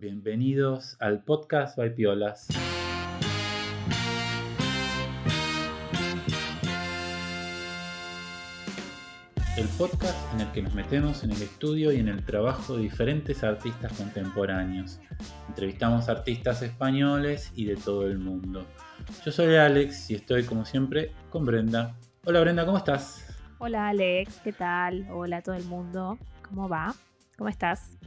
Bienvenidos al podcast by. El podcast en el que nos metemos en el estudio y en el trabajo de diferentes artistas contemporáneos. Entrevistamos artistas españoles y de todo el mundo. Yo soy Alex y estoy como siempre con Brenda. Hola Brenda, ¿cómo estás? Hola Alex, ¿qué tal? Hola a todo el mundo. ¿Cómo va? ¿Cómo estás?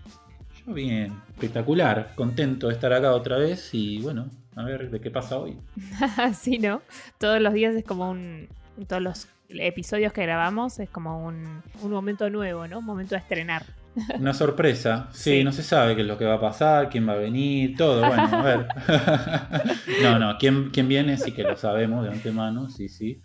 Yo bien, espectacular, contento de estar acá otra vez y bueno, a ver de qué pasa hoy. sí, ¿no? Todos los días es como un... Todos los episodios que grabamos es como un, un momento nuevo, ¿no? Un momento de estrenar. Una sorpresa, sí, no se sabe qué es lo que va a pasar, quién va a venir, todo, bueno, a ver. no, no, quién, quién viene sí que lo sabemos de antemano, sí, sí,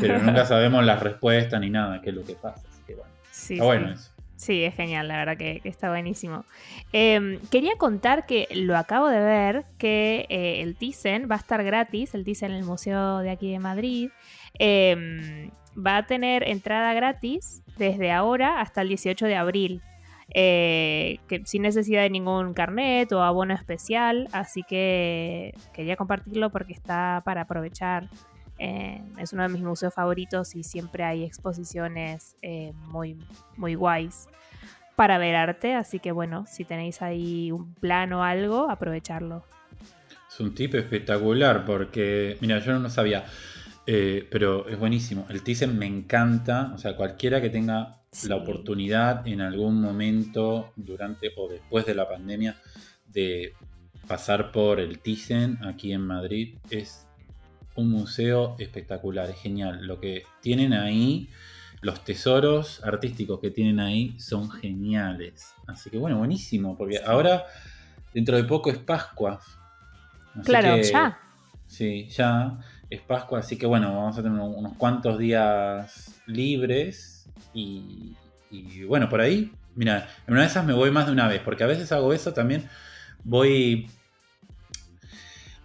pero nunca sabemos la respuesta ni nada, qué es lo que pasa, así que bueno. Sí, Está bueno eso. Sí, es genial, la verdad que, está buenísimo. Eh, quería contar que lo acabo de ver, que eh, el Thyssen va a estar gratis, el Thyssen en el museo de aquí de Madrid. Eh, va a tener entrada gratis desde ahora hasta el 18 de abril. eh, sin necesidad de ningún carnet o abono especial, así que quería compartirlo porque está para aprovechar. Eh, es uno de mis museos favoritos y siempre hay exposiciones eh, muy, muy guays para ver arte, así que bueno, si tenéis ahí un plan o algo, aprovecharlo. Es un tip espectacular porque, mira, yo no lo sabía, eh, pero es buenísimo. El Thyssen me encanta, o sea, cualquiera que tenga Sí. la oportunidad en algún momento durante o después de la pandemia de pasar por el Thyssen aquí en Madrid es un museo espectacular, es genial. Lo que tienen ahí, los tesoros artísticos que tienen ahí son geniales. Así que bueno, buenísimo, porque ahora dentro de poco es Pascua. Así Claro, que- ya. Sí, ya es Pascua, así que bueno, vamos a tener unos unos cuantos días libres y, y bueno, por ahí, mira, en una de esas me voy más de una vez, porque a veces hago eso también, voy,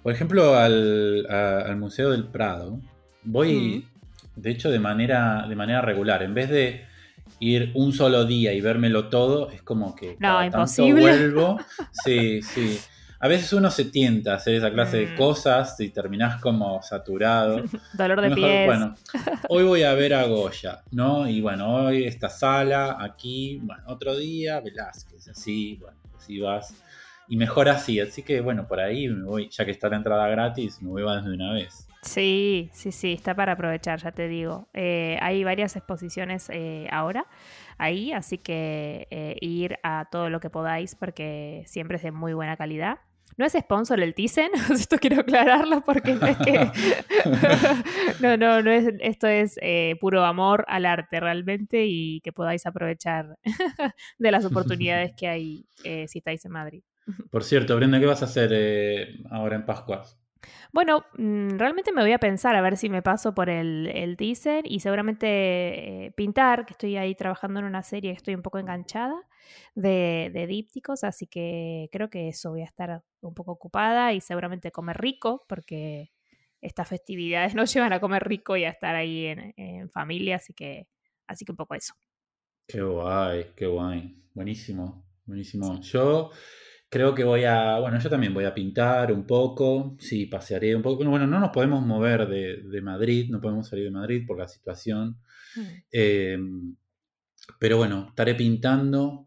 por ejemplo, al, a- al Museo del Prado, voy, de hecho, de manera, de manera regular, en vez de ir un solo día y vérmelo todo, es como que No, cada tanto vuelvo, sí, sí. A veces uno se tienta a hacer esa clase de Mm. cosas y terminás como saturado. Dolor de Mejor, pies. bueno, hoy voy a ver a Goya, ¿no? Y bueno, hoy esta sala, aquí, bueno, otro día, Velázquez, así, bueno, así vas. Y mejor así, así que bueno, por ahí me voy, ya que está la entrada gratis, me voy más de una vez. Sí, sí, sí, está para aprovechar, ya te digo. Eh, hay varias exposiciones eh, ahora ahí, así que eh, ir a todo lo que podáis porque siempre es de muy buena calidad. No es sponsor el Thyssen, esto quiero aclararlo porque no es que... no, no, no es, esto es eh, puro amor al arte realmente y que podáis aprovechar de las oportunidades que hay eh, si estáis en Madrid. Por cierto, Brenda, ¿qué vas a hacer eh, ahora en Pascua? Bueno, mm, realmente me voy a pensar a ver si me paso por el, el teaser y seguramente eh, pintar, que estoy ahí trabajando en una serie estoy un poco enganchada de, de dípticos, así que creo que eso voy a estar un poco ocupada y seguramente comer rico, porque estas festividades nos llevan a comer rico y a estar ahí en, en familia, así que, así que un poco eso. Qué guay, qué guay. Buenísimo, buenísimo. Yo creo que voy a, bueno, yo también voy a pintar un poco, sí, pasearé un poco. Bueno, no nos podemos mover de, de Madrid, no podemos salir de Madrid por la situación. Eh, pero bueno, estaré pintando.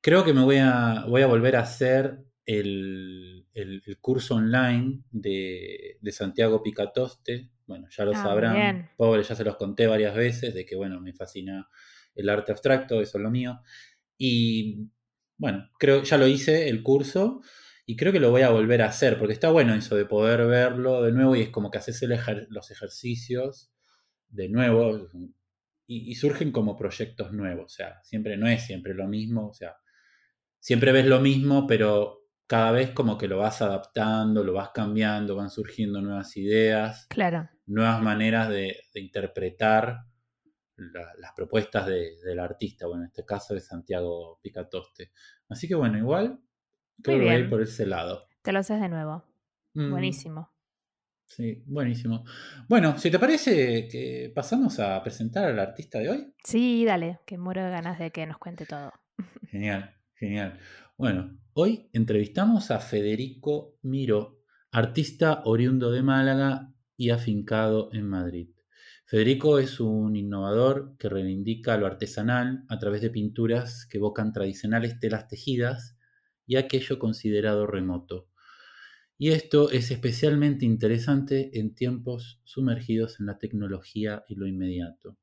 Creo que me voy a, voy a volver a hacer el, el- el curso online de, de Santiago Picatoste. Bueno, ya lo Ah, sabrán. bien. Pobre, ya se los conté varias veces de que, bueno, me fascina el arte abstracto, eso es lo mío. Y bueno, creo ya lo hice el curso y creo que lo voy a volver a hacer porque está bueno eso de poder verlo de nuevo y es como que haces el ejer- los ejercicios de nuevo y, y surgen como proyectos nuevos, o sea, siempre no es siempre lo mismo, o sea, siempre ves lo mismo, pero cada vez como que lo vas adaptando, lo vas cambiando, van surgiendo nuevas ideas, Claro. nuevas maneras de, de interpretar la- las propuestas de- del artista, bueno, en este caso de Santiago Picatoste. Así que bueno, igual creo que voy a ir por ese lado. Te lo haces de nuevo. Mm, Buenísimo. Sí, buenísimo. Bueno, si te parece que pasamos a presentar al artista de hoy. Sí, dale, que muero de ganas de que nos cuente todo. Genial, genial. Bueno, Hoy entrevistamos a Federico Miro, artista oriundo de Málaga y afincado en Madrid. Federico es un innovador que reivindica lo artesanal a través de pinturas que evocan tradicionales telas tejidas y aquello considerado remoto. Y esto es especialmente interesante en tiempos sumergidos en la tecnología y lo inmediato.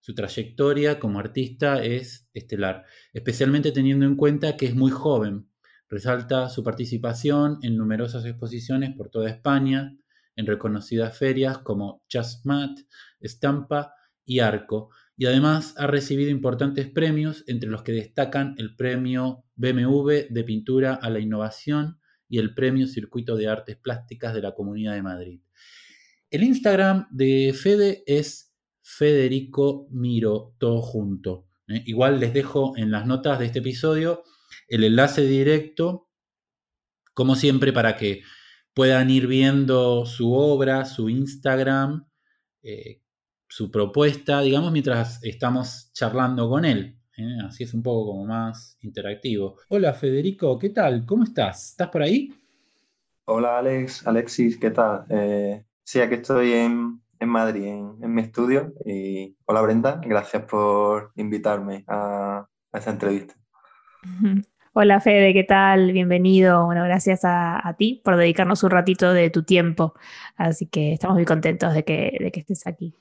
Su trayectoria como artista es estelar, especialmente teniendo en cuenta que es muy joven. Resalta su participación en numerosas exposiciones por toda España, en reconocidas ferias como Just Mat, Estampa y Arco, y además ha recibido importantes premios, entre los que destacan el premio BMW de Pintura a la Innovación y el premio Circuito de Artes Plásticas de la Comunidad de Madrid. El Instagram de Fede es Federico Miro, todo junto. ¿eh? Igual les dejo en las notas de este episodio el enlace directo, como siempre, para que puedan ir viendo su obra, su Instagram, eh, su propuesta, digamos, mientras estamos charlando con él. ¿eh? Así es un poco como más interactivo. Hola Federico, ¿qué tal? ¿Cómo estás? ¿Estás por ahí? Hola Alex, Alexis, ¿qué tal? sí, aquí estoy en, en Madrid, en, mi estudio. Y hola Brenda, gracias por invitarme a, esta entrevista. Hola Fede, ¿qué tal? Bienvenido. Bueno, gracias a, ti por dedicarnos un ratito de tu tiempo. Así que estamos muy contentos de que, de que estés aquí.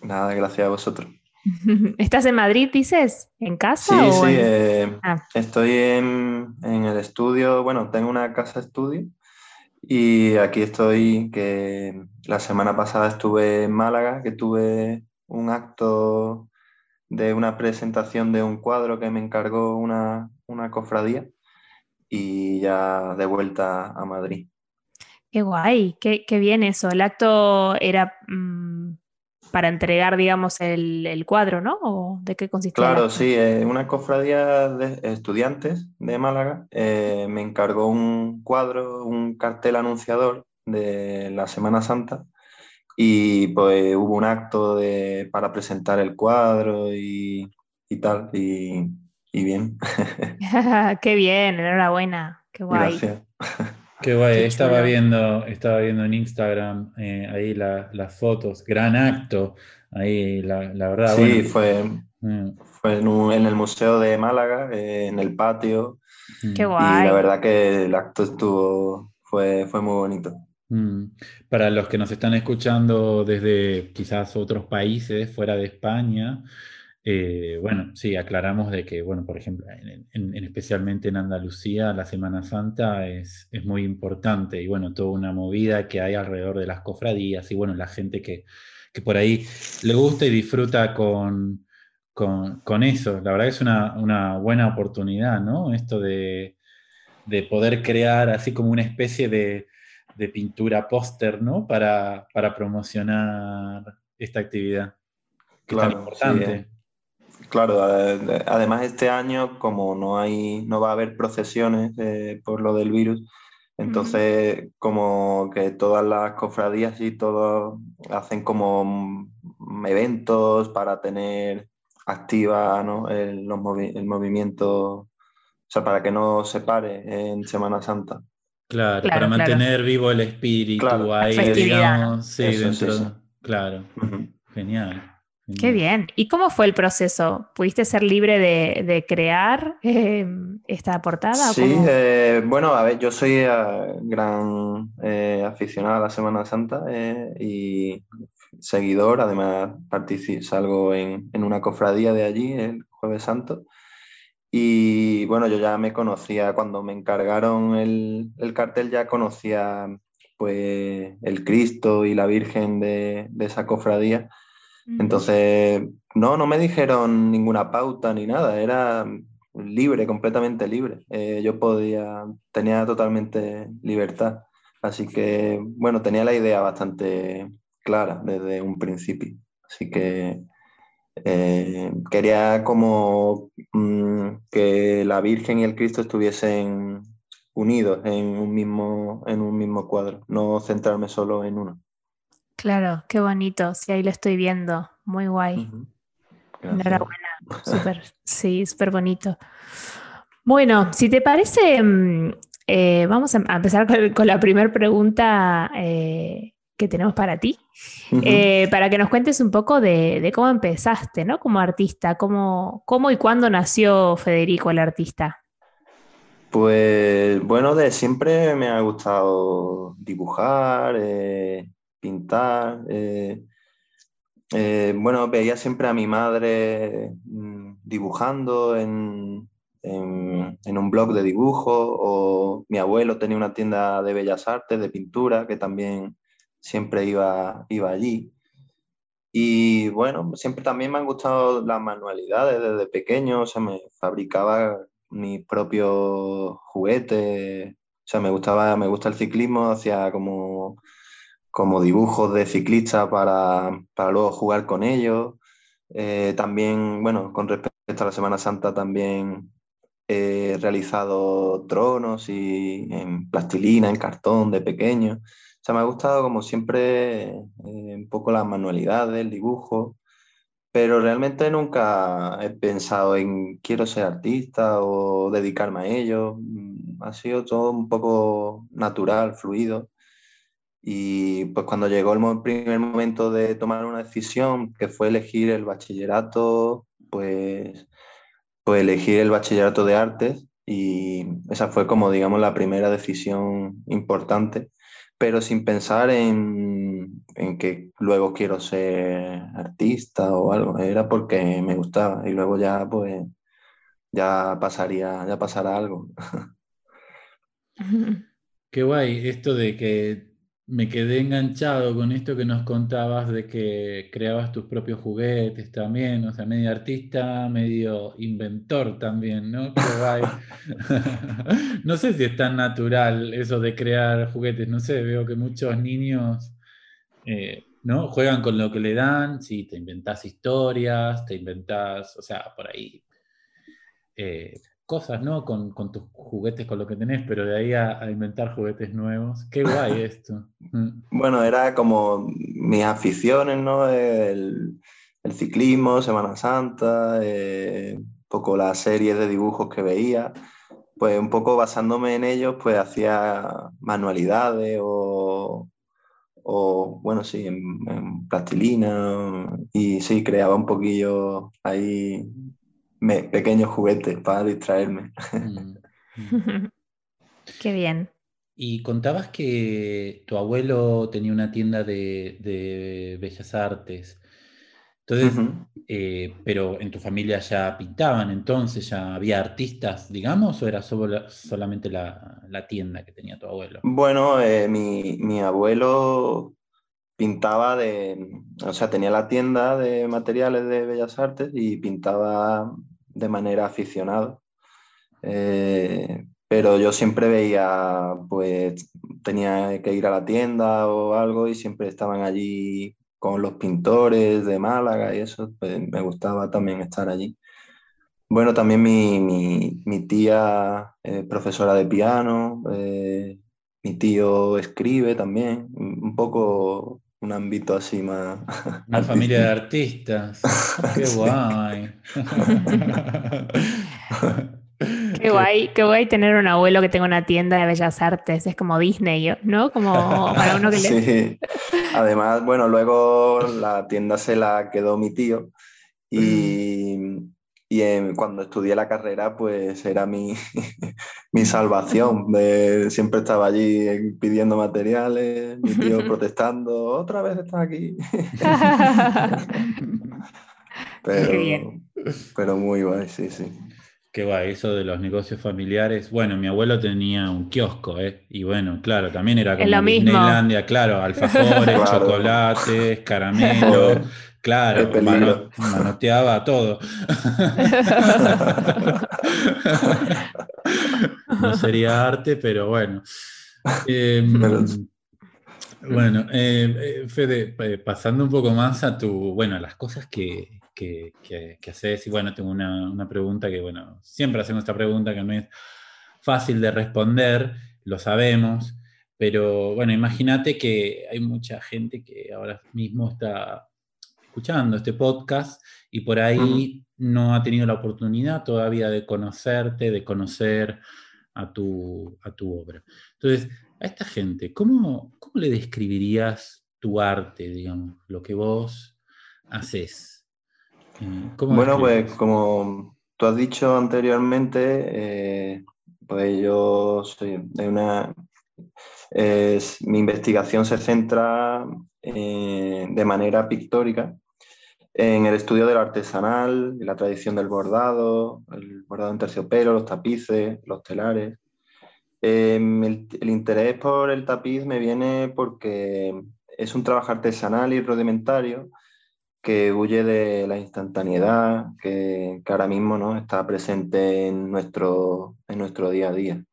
Nada, gracias a vosotros. ¿Estás en Madrid, dices? ¿En casa? Sí, sí, eh, ah. estoy en, en, el estudio, bueno, tengo una casa estudio y aquí estoy, que la semana pasada estuve en Málaga, que tuve un acto de una presentación de un cuadro que me encargó una, cofradía y ya de vuelta a Madrid. Qué guay, qué, bien eso. El acto era mm, para entregar, digamos, el, cuadro, ¿no? ¿O ¿De qué consistía? Claro, sí, eh, una cofradía de estudiantes de Málaga eh, me encargó un cuadro, un cartel anunciador de la Semana Santa y pues hubo un acto de, para presentar el cuadro y, tal, y, bien. qué bien, enhorabuena, qué guay. Gracias. Qué guay, estaba viendo, estaba viendo en Instagram eh, ahí las fotos, gran acto, ahí la, verdad. Sí, fue, mm. fue en, el Museo de Málaga, eh, en el patio. Mm. Qué guay. Y la verdad que el acto estuvo, fue, fue muy bonito. Mm. Para los que nos están escuchando desde quizás otros países fuera de España, eh, bueno, sí, aclaramos de que, bueno, por ejemplo, en, especialmente en Andalucía, la Semana Santa es, muy importante y, bueno, toda una movida que hay alrededor de las cofradías y, bueno, la gente que, por ahí le gusta y disfruta con, con, eso. La verdad que es una, buena oportunidad, ¿no? Esto de, poder crear así como una especie de, pintura póster, ¿no? Para, para promocionar esta actividad. Que es tan importante. Eh. Claro, además este año, como no hay, no va a haber procesiones eh, por lo del virus, entonces como que todas las cofradías y todo hacen como eventos para tener activa el, movimiento, o sea, para que no se pare en Semana Santa. Claro, para mantener vivo el espíritu ahí, digamos, sí, dentro. Claro, genial. Qué bien. ¿Y cómo fue el proceso? ¿Pudiste ser libre de, crear em, esta portada? Sí, eh, bueno, a ver, yo soy eh, gran eh, aficionado a la Semana Santa y seguidor, además salgo en, una cofradía de allí, el Jueves Santo. Y bueno, yo ya me conocía, cuando me encargaron el, cartel ya conocía pues el Cristo y la Virgen de, de esa cofradía entonces, no, no me dijeron ninguna pauta ni nada, era libre, completamente libre. Eh, yo podía, tenía totalmente libertad. Así que, bueno, tenía la idea bastante clara desde un principio. Así que eh, quería como mm, que la Virgen y el Cristo estuviesen unidos en un mismo, en un mismo cuadro, no centrarme solo en uno. Claro, qué bonito. Sí, ahí lo estoy viendo. Muy guay. Enhorabuena. Súper, sí, súper bonito. Bueno, si te parece, mm, eh, vamos a empezar con, la primera pregunta eh, que tenemos para ti, eh, para que nos cuentes un poco de, cómo empezaste, ¿no? Como artista, cómo, cómo y cuándo nació Federico el artista. Pues bueno, de siempre me ha gustado dibujar, pintar. bueno, veía siempre a mi madre mm, dibujando en, en, un blog de dibujo o mi abuelo tenía una tienda de bellas artes, de pintura, que también siempre iba, iba allí. Y bueno, siempre también me han gustado las manualidades desde pequeño, o sea, me fabricaba mis propios juguetes, o sea, me gustaba, me gusta el ciclismo, hacía como, como dibujos de ciclista para, para luego jugar con ellos. Eh, también, bueno, con respecto a la Semana Santa también He realizado tronos y en plastilina, en cartón de pequeño. O sea, me ha gustado como siempre eh, un poco las manualidades, el dibujo, pero realmente nunca he pensado en quiero ser artista o dedicarme a ello. Mm, ha sido todo un poco natural, fluido. Y pues cuando llegó el primer momento de tomar una decisión, que fue elegir el bachillerato, pues pues elegí el bachillerato de artes y esa fue como, digamos, la primera decisión importante, pero sin pensar en, que luego quiero ser artista o algo, era porque me gustaba y luego ya, pues, ya pasaría, ya pasará algo. Qué guay esto de que me quedé enganchado con esto que nos contabas de que creabas tus propios juguetes también, o sea, medio artista, medio inventor también, ¿no? No sé si es tan natural eso de crear juguetes, no sé, veo que muchos niños, eh, ¿no? Juegan con lo que le dan, sí, te inventás historias, te inventás, o sea, por ahí. Eh, cosas, ¿no? Con, tus juguetes, con lo que tenés, pero de ahí a, inventar juguetes nuevos. Qué guay esto. Mm. Bueno, era como mis aficiones, ¿no? El, ciclismo, Semana Santa, eh, un poco las series de dibujos que veía. Pues un poco basándome en ellos, pues hacía manualidades o, bueno, sí, en, en, plastilina y sí, creaba un poquillo ahí pequeños juguetes para distraerme. Mm, mm. Qué bien. Y contabas que tu abuelo tenía una tienda de, bellas artes. Entonces, eh, pero en tu familia ya pintaban, entonces ya había artistas, digamos, o era solo, solamente la, tienda que tenía tu abuelo? Bueno, eh, mi, mi, abuelo pintaba de, o sea, tenía la tienda de materiales de bellas artes y pintaba de manera aficionada. Eh, pero yo siempre veía, pues tenía que ir a la tienda o algo y siempre estaban allí con los pintores de Málaga y eso, pues me gustaba también estar allí. Bueno, también mi, tía es profesora de piano, eh, mi tío escribe también, un poco un ámbito así más. Una familia de artistas. Qué guay. Qué guay, qué guay tener un abuelo que tenga una tienda de bellas artes, es como Disney, ¿no? Como para uno que sí. Además, bueno, luego la tienda se la quedó mi tío y, y cuando estudié la carrera, pues era mi, mi salvación. siempre estaba allí pidiendo materiales, mi tío protestando, otra vez estás aquí. pero, pero muy guay, sí, sí. Qué guay, eso de los negocios familiares. Bueno, mi abuelo tenía un kiosco, ¿eh? Y bueno, claro, también era como Disneylandia, claro, alfajores, chocolates, caramelos. Claro, manoteaba todo. no sería arte, pero bueno. Em, bueno, eh, eh, Fede, eh, pasando un poco más a tu, bueno, a las cosas que, que, haces, y bueno, tengo una, una, pregunta que, bueno, siempre hacemos esta pregunta que no es fácil de responder, lo sabemos, pero bueno, imagínate que hay mucha gente que ahora mismo está escuchando este podcast y por ahí no ha tenido la oportunidad todavía de conocerte, de conocer a tu, a tu obra. Entonces, a esta gente, ¿cómo, ¿cómo le describirías tu arte, digamos, lo que vos haces? Eh, bueno, pues como tú has dicho anteriormente, eh, pues yo soy de una... mi investigación se centra eh, de manera pictórica en el estudio del artesanal, la tradición del bordado, el bordado en terciopelo, los tapices, los telares. Em, el, interés por el tapiz me viene porque es un trabajo artesanal y rudimentario que huye de la instantaneidad que, ahora mismo ¿no? está presente en nuestro, en nuestro día a día.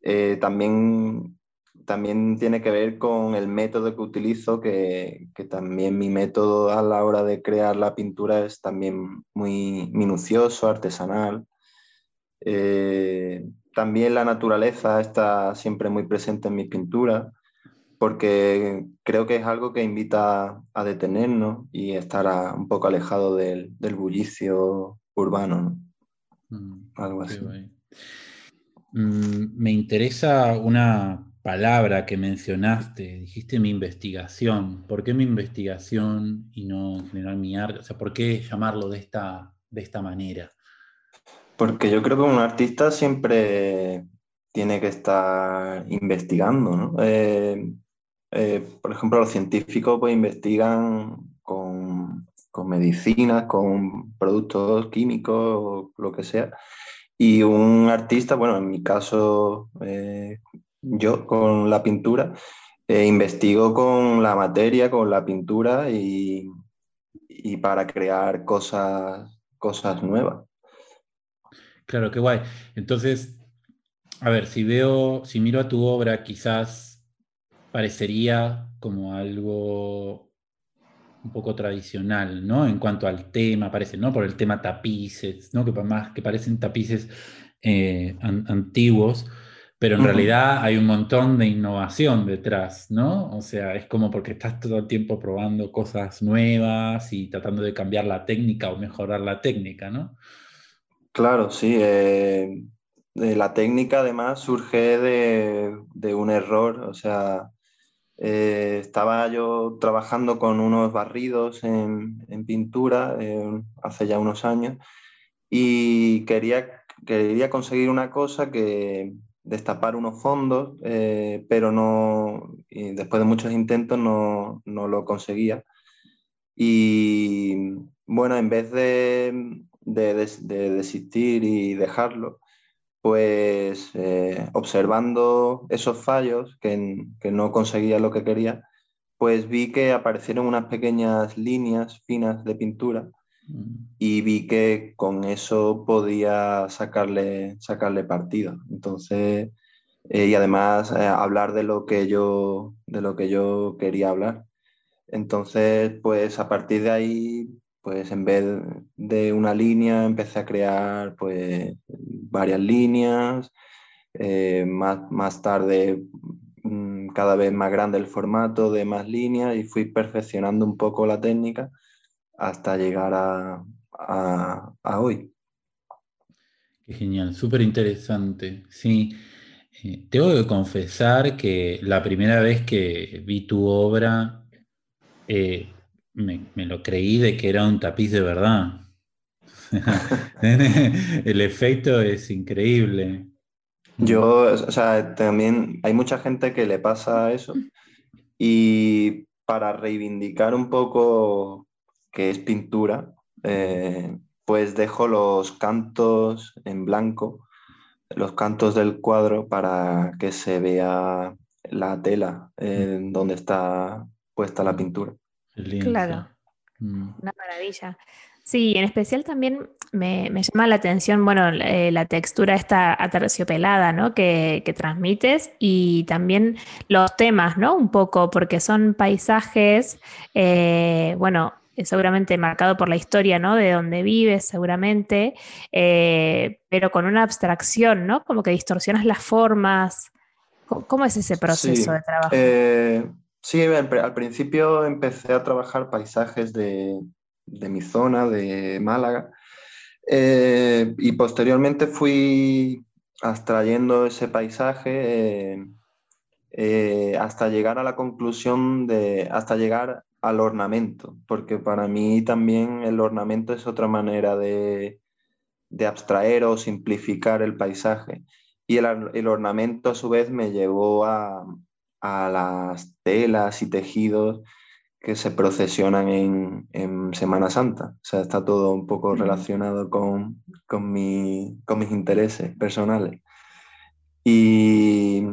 Eh, también también tiene que ver con el método que utilizo, que, también mi método a la hora de crear la pintura es también muy minucioso, artesanal. Eh, también la naturaleza está siempre muy presente en mis pinturas, porque creo que es algo que invita a detenernos y estar un poco alejado del, bullicio urbano. Mm, algo así. Mm, me interesa una palabra que mencionaste, dijiste mi investigación. ¿Por qué mi investigación y no en general mi arte? O sea, ¿por qué llamarlo de esta, de esta manera? Porque yo creo que un artista siempre tiene que estar investigando, ¿no? Eh, eh, por ejemplo, los científicos pues investigan con, con medicinas, con productos químicos, lo que sea. Y un artista, bueno, en mi caso, eh, yo con la pintura eh, investigo con la materia, con la pintura y, para crear cosas, cosas nuevas. Claro, qué guay. Entonces, a ver, si veo, si miro a tu obra, quizás parecería como algo un poco tradicional, ¿no? En cuanto al tema, parece, ¿no? Por el tema tapices, ¿no? Que más que parecen tapices eh, antiguos, pero en realidad hay un montón de innovación detrás, ¿no? O sea, es como porque estás todo el tiempo probando cosas nuevas y tratando de cambiar la técnica o mejorar la técnica, ¿no? Claro, sí. Eh, la técnica además surge de, un error, o sea, eh, estaba yo trabajando con unos barridos en, pintura eh, hace ya unos años y quería, quería conseguir una cosa que, destapar unos fondos, eh, pero no, después de muchos intentos no, lo conseguía. Y bueno, en vez de, desistir y dejarlo, pues eh, observando esos fallos que, que, no conseguía lo que quería, pues vi que aparecieron unas pequeñas líneas finas de pintura y vi que con eso podía sacarle, sacarle partido. Entonces, eh, y además eh, hablar de lo, que yo, de lo que yo quería hablar. Entonces, pues a partir de ahí, pues en vez de una línea, empecé a crear pues varias líneas. Eh, más, más tarde mm, cada vez más grande el formato de más líneas y fui perfeccionando un poco la técnica hasta llegar a, hoy. Qué genial, súper interesante. Sí, eh, tengo que confesar que la primera vez que vi tu obra, eh, me, lo creí de que era un tapiz de verdad. El efecto es increíble. Yo, o sea, también hay mucha gente que le pasa eso y para reivindicar un poco que es pintura, eh, pues dejo los cantos en blanco, los cantos del cuadro para que se vea la tela en donde está puesta la pintura. Claro, mm. una maravilla. Sí, en especial también me, llama la atención, bueno, eh, la textura esta aterciopelada, ¿no? Que, que, transmites y también los temas, ¿no? Un poco, porque son paisajes, eh, bueno, seguramente marcado por la historia, ¿no? De donde vives, seguramente, eh, pero con una abstracción, ¿no? Como que distorsionas las formas. ¿Cómo, es ese proceso de trabajo? Eh, sí, al principio empecé a trabajar paisajes de, mi zona, de Málaga. Eh, y posteriormente fui abstrayendo ese paisaje eh, eh, hasta llegar a la conclusión de, hasta llegar al ornamento, porque para mí también el ornamento es otra manera de, de abstraer o simplificar el paisaje. Y el, el ornamento a su vez me llevó a, a las telas y tejidos que se procesionan en, en, Semana Santa. O sea, está todo un poco relacionado con, con, mi, con mis intereses personales. Y,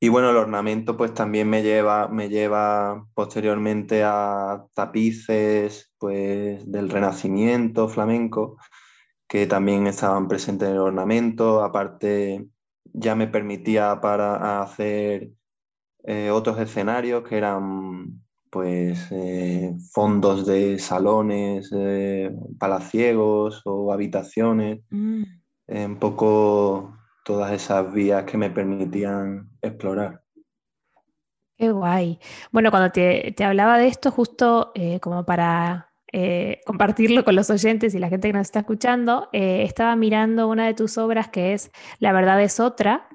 y, bueno, el ornamento pues también me lleva, me lleva posteriormente a tapices pues, del Renacimiento flamenco, que también estaban presentes en el ornamento. Aparte, ya me permitía para hacer eh, otros escenarios que eran pues eh, fondos de salones eh, palaciegos o habitaciones, mm. un poco todas esas vías que me permitían explorar. Qué guay. Bueno, cuando te, hablaba de esto, justo como para compartirlo con los oyentes y la gente que nos está escuchando, estaba mirando una de tus obras que es La verdad es otra,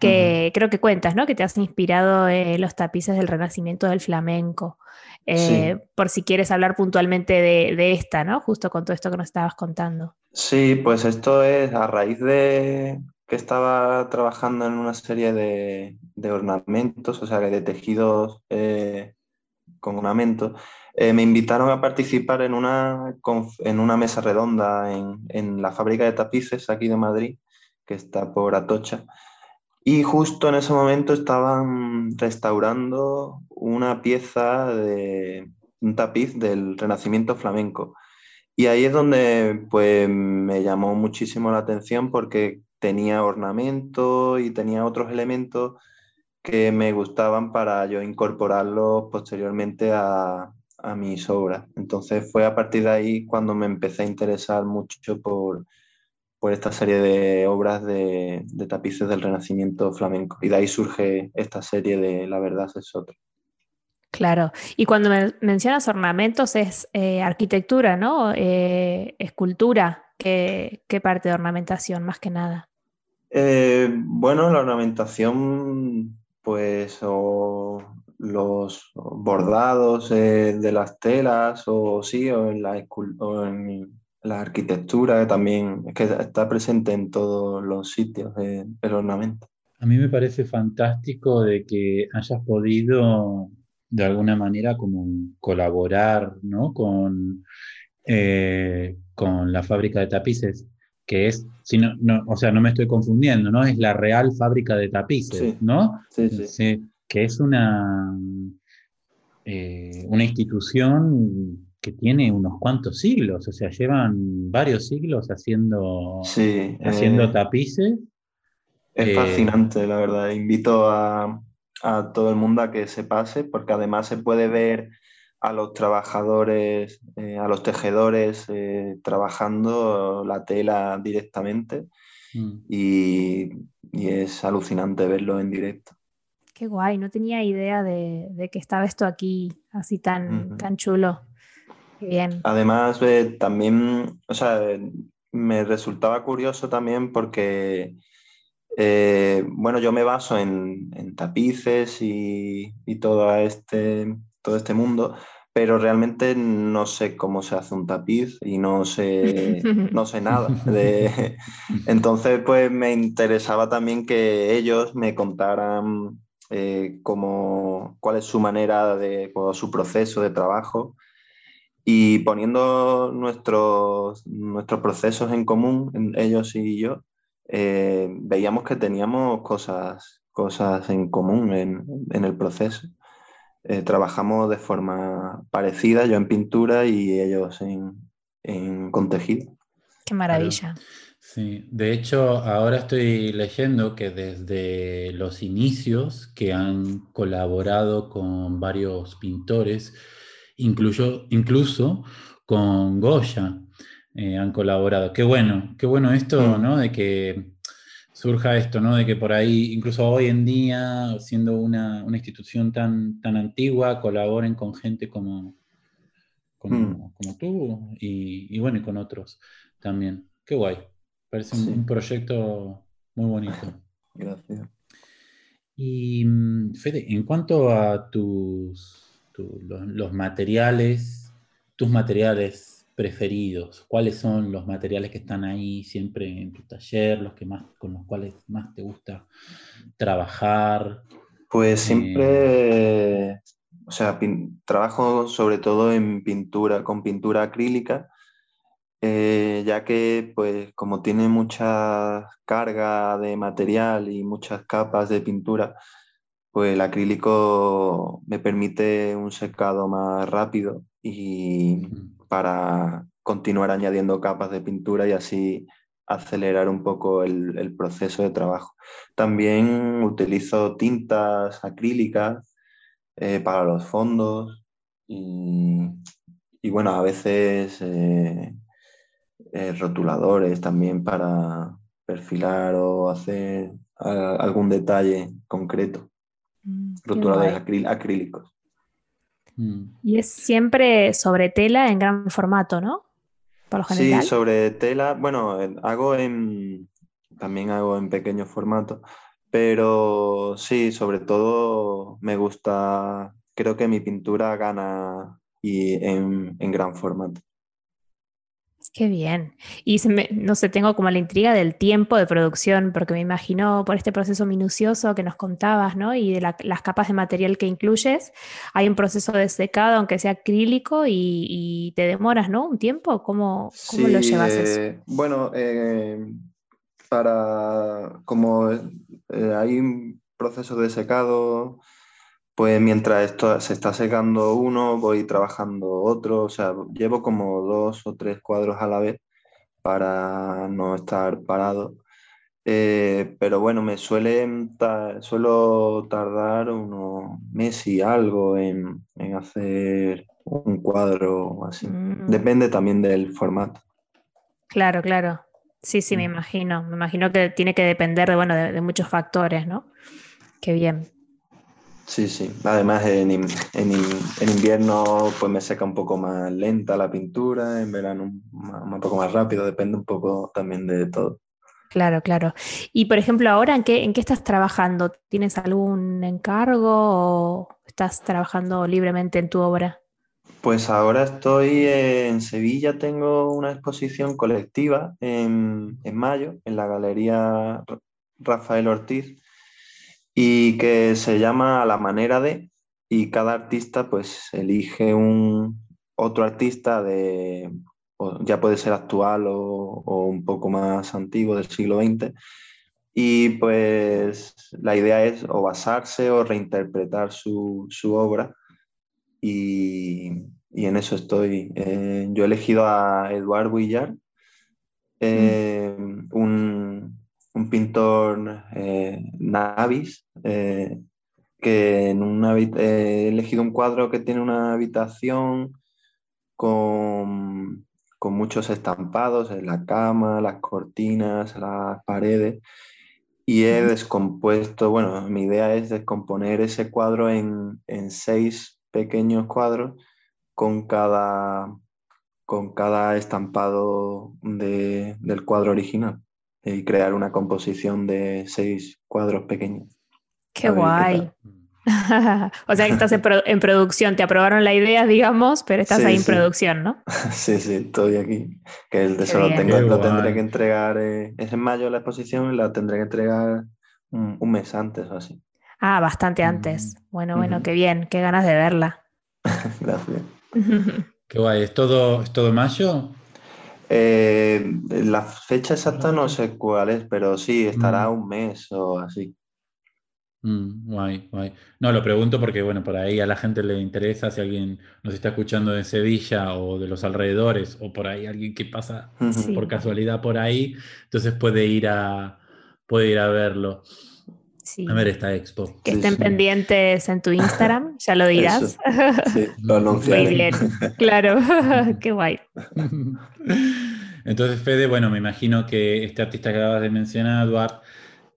que creo que cuentas, ¿no? Que te has inspirado en los tapices del Renacimiento del flamenco. Eh, por si quieres hablar puntualmente de, esta, ¿no? Justo con todo esto que nos estabas contando. Sí, pues esto es a raíz de que estaba trabajando en una serie de, ornamentos, o sea, de tejidos eh, con ornamentos. Eh, me invitaron a participar en una, en una mesa redonda en, en la fábrica de tapices aquí de Madrid, que está por Atocha. Y justo en ese momento estaban restaurando una pieza de un tapiz del Renacimiento flamenco. Y ahí es donde pues, me llamó muchísimo la atención porque tenía ornamento y tenía otros elementos que me gustaban para yo incorporarlos posteriormente a, a mis obras. Entonces fue a partir de ahí cuando me empecé a interesar mucho por, por esta serie de obras de, tapices del Renacimiento flamenco. Y de ahí surge esta serie de La verdad es otra. Claro, y cuando mencionas ornamentos es eh, arquitectura, ¿no? Eh, escultura, ¿Qué, parte de ornamentación más que nada? Eh, bueno, la ornamentación, pues, o los bordados de las telas, o sí, o en la, en la arquitectura también, que está presente en todos los sitios del ornamento. A mí me parece fantástico de que hayas podido de alguna manera como colaborar ¿no? con, eh, con la fábrica de tapices, que es, si no, o sea, no me estoy confundiendo, ¿no? Es la Real Fábrica de Tapices, ¿no? Sí, sí. Que es una, eh, una institución que tiene unos cuantos siglos, o sea, llevan varios siglos haciendo, haciendo eh, tapices. Es eh, fascinante, la verdad. Invito a, todo el mundo a que se pase, porque además se puede ver a los trabajadores, eh, a los tejedores trabajando la tela directamente mm. y, es alucinante verlo en directo. Qué guay, no tenía idea de, que estaba esto aquí así tan, tan chulo. Además, eh, también, o sea, me resultaba curioso también porque, eh, bueno, yo me baso en, tapices y, todo, este, todo este mundo, pero realmente no sé cómo se hace un tapiz y no sé, no sé nada. De... Entonces, pues me interesaba también que ellos me contaran eh, cómo, cuál es su manera de, o su proceso de trabajo y poniendo nuestros, nuestros procesos en común, ellos y yo, eh, veíamos que teníamos cosas, cosas en común en, en el proceso. Eh, trabajamos de forma parecida, yo en pintura y ellos en, en con tejido. Qué maravilla. Sí, de hecho ahora estoy leyendo que desde los inicios que han colaborado con varios pintores, incluso, incluso con Goya eh, han colaborado. Qué bueno, qué bueno esto, mm. ¿no? De que surja esto, ¿no? De que por ahí, incluso hoy en día, siendo una, institución tan, tan antigua, colaboren con gente como, como, mm. tú y, bueno, y con otros también. Qué guay. Parece un, proyecto muy bonito. Gracias. Y mm, Fede, en cuanto a tus, los, materiales, tus materiales preferidos, ¿cuáles son los materiales que están ahí siempre en tu taller, los que más, con los cuales más te gusta trabajar? Pues siempre, eh, o sea, trabajo sobre todo en pintura, con pintura acrílica eh, ya que pues como tiene mucha carga de material y muchas capas de pintura, pues el acrílico me permite un secado más rápido y para continuar añadiendo capas de pintura y así acelerar un poco el, proceso de trabajo. También utilizo tintas acrílicas eh, para los fondos y, bueno, a veces eh, eh, rotuladores también para perfilar o hacer algún detalle concreto. Mm, rotuladores acrílicos. Mm. Y es siempre sobre tela en gran formato, ¿no? Por lo general. Sí, sobre tela. Bueno, hago en. También hago en pequeño formato. Pero sí, sobre todo me gusta. Creo que mi pintura gana y en gran formato. Qué bien. Y no sé, tengo como la intriga del tiempo de producción, porque me imagino por este proceso minucioso que nos contabas, ¿no? Y de las capas de material que incluyes, hay un proceso de secado, aunque sea acrílico, y, te demoras, ¿no? Un tiempo. ¿Cómo, cómo lo llevas eso? Eh, bueno, eh, para como eh, hay un proceso de secado pues mientras esto se está secando uno, voy trabajando otro, o sea, llevo como dos o tres cuadros a la vez para no estar parado. Eh, pero bueno, me suele suelo tardar unos meses y algo en, hacer un cuadro así. Mm. Depende también del formato. Claro, claro. Sí, sí, me mm. imagino. Me imagino que tiene que depender de, bueno, de muchos factores, ¿no? Qué bien. Sí, sí. Además, en, invierno pues me seca un poco más lenta la pintura, en verano un, poco más rápido, depende un poco también de todo. Claro, claro. Y por ejemplo, ahora, ¿en qué, en qué estás trabajando? ¿Tienes algún encargo o estás trabajando libremente en tu obra? Pues ahora estoy en Sevilla, tengo una exposición colectiva en, en mayo en la Galería Rafael Ortiz y que se llama A la manera de, y cada artista pues elige un otro artista de, ya puede ser actual o, un poco más antiguo del siglo XX, y pues la idea es o basarse o reinterpretar su, obra, y, en eso estoy. Eh, yo he elegido a Eduard Villar, mm. eh, un, un pintor eh, Navis, eh, que en una, he elegido un cuadro que tiene una habitación con, muchos estampados en la cama, las cortinas, las paredes, y he descompuesto, bueno, mi idea es descomponer ese cuadro en, seis pequeños cuadros con cada, con cada estampado del cuadro original y crear una composición de seis cuadros pequeños. Qué guay. o sea que estás en, producción, te aprobaron la idea, digamos, pero estás ahí en producción, ¿no? sí, sí, estoy aquí. Que el tesoro lo, tendré que entregar, eh, es en mayo la exposición, la tendré que entregar un, mes antes o así. Ah, bastante antes. Bueno, bueno, qué bien, qué ganas de verla. Gracias. qué guay, ¿es todo, ¿es todo mayo? Eh, la fecha exacta no sé cuál es, pero sí, estará mm. un mes o así. Mm, guay, guay. No, lo pregunto porque, bueno, por ahí a la gente le interesa si alguien nos está escuchando de Sevilla o de los alrededores, o por ahí alguien que pasa por casualidad por ahí, entonces puede ir a, puede ir a verlo. A ver esta expo. Que estén pendientes en tu Instagram, ya lo dirás. Sí, lo Muy bien, claro, qué guay. Entonces, Fede, bueno, me imagino que este artista que acabas de mencionar, Eduard,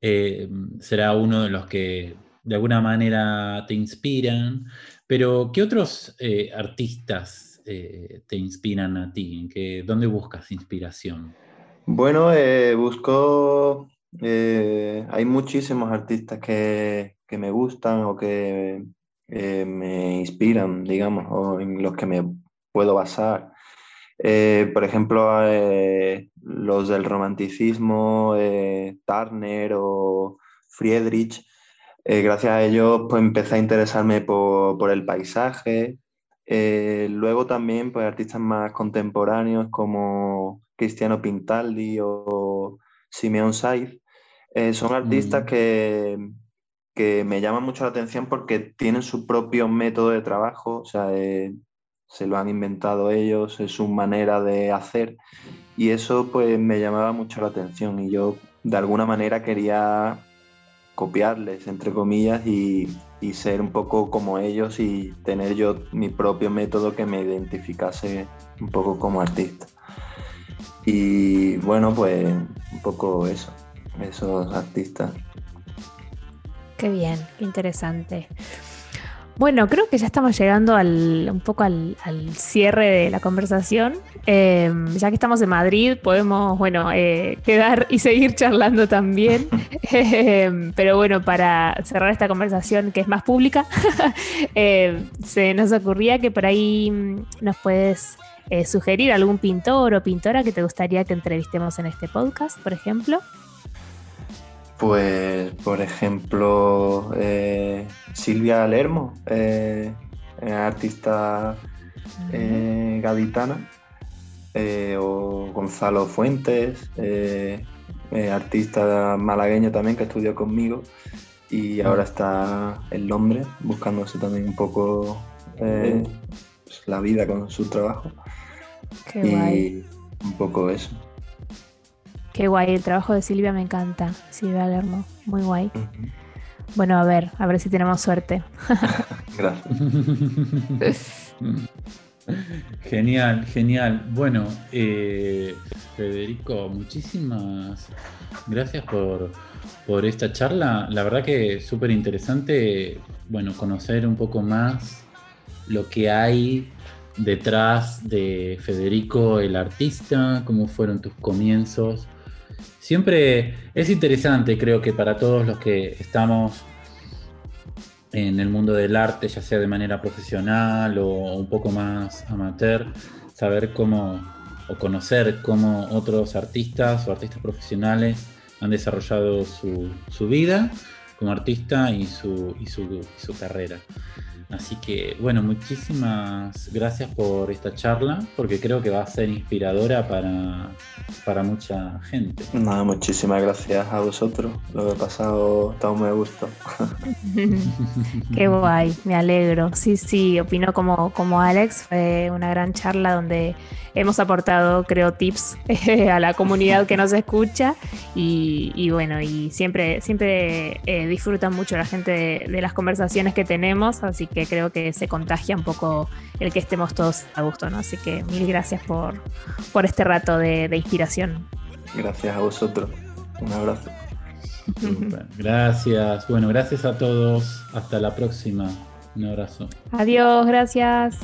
eh, será uno de los que de alguna manera te inspiran, pero ¿qué otros eh, artistas eh, te inspiran a ti? ¿En qué, ¿Dónde buscas inspiración? Bueno, eh, hay muchísimos artistas que, que, me gustan o que me inspiran, digamos, o en los que me puedo basar. por ejemplo, los del romanticismo, Turner o Friedrich, eh, gracias a ellos pues empecé a interesarme por, el paisaje. Eh, luego también pues artistas más contemporáneos como Cristiano Pintaldi o Simeón Saiz. Eh, son artistas mm. que, que, me llaman mucho la atención porque tienen su propio método de trabajo, o sea, se lo han inventado ellos, es su manera de hacer y eso pues me llamaba mucho la atención y yo de alguna manera quería copiarles, entre comillas, y, ser un poco como ellos y tener yo mi propio método que me identificase un poco como artista. Y bueno, pues un poco eso, esos artistas. Qué bien, qué interesante. Bueno, creo que ya estamos llegando al, un poco al, cierre de la conversación. Em, ya que estamos en Madrid, podemos, bueno, eh, quedar y seguir charlando también. Em, pero bueno, para cerrar esta conversación que es más pública, em, se nos ocurría que por ahí mm, nos puedes eh, sugerir algún pintor o pintora que te gustaría que entrevistemos en este podcast, por ejemplo. Pues, por ejemplo, eh, Silvia Lermo, eh, artista eh, gaditana, o Gonzalo Fuentes, artista malagueño también que estudió conmigo y ahora está en Londres buscándose también un poco pues, la vida con su trabajo. y un poco eso. Qué guay, el trabajo de Silvia me encanta. Silvia Lermo, muy guay. Bueno, a ver, a ver si tenemos suerte. Gracias. Genial, genial. Bueno, eh, Federico, muchísimas gracias por, por, esta charla. La verdad que es súper interesante, bueno, conocer un poco más lo que hay detrás de Federico el artista, cómo fueron tus comienzos Siempre es interesante, creo que para todos los que estamos en el mundo del arte, ya sea de manera profesional o un poco más amateur, saber cómo o conocer cómo otros artistas o artistas profesionales han desarrollado su, vida como artista y su, y su, su carrera. Así que, bueno, muchísimas gracias por esta charla, porque creo que va a ser inspiradora para, para mucha gente. Nada, muchísimas gracias a vosotros. Lo que he pasado está muy a gusto. Qué guay, me alegro. Sí, sí, opino como, como Alex. Fue una gran charla donde hemos aportado, creo, tips a la comunidad que nos escucha. Y, bueno, y siempre, siempre eh, disfrutan mucho la gente de, de las conversaciones que tenemos. Así que creo que se contagia un poco el que estemos todos a gusto, ¿no? Así que mil gracias por, por este rato de, inspiración. Gracias a vosotros. Un abrazo. Gracias. Bueno, gracias a todos. Hasta la próxima. Un abrazo. Adiós, gracias.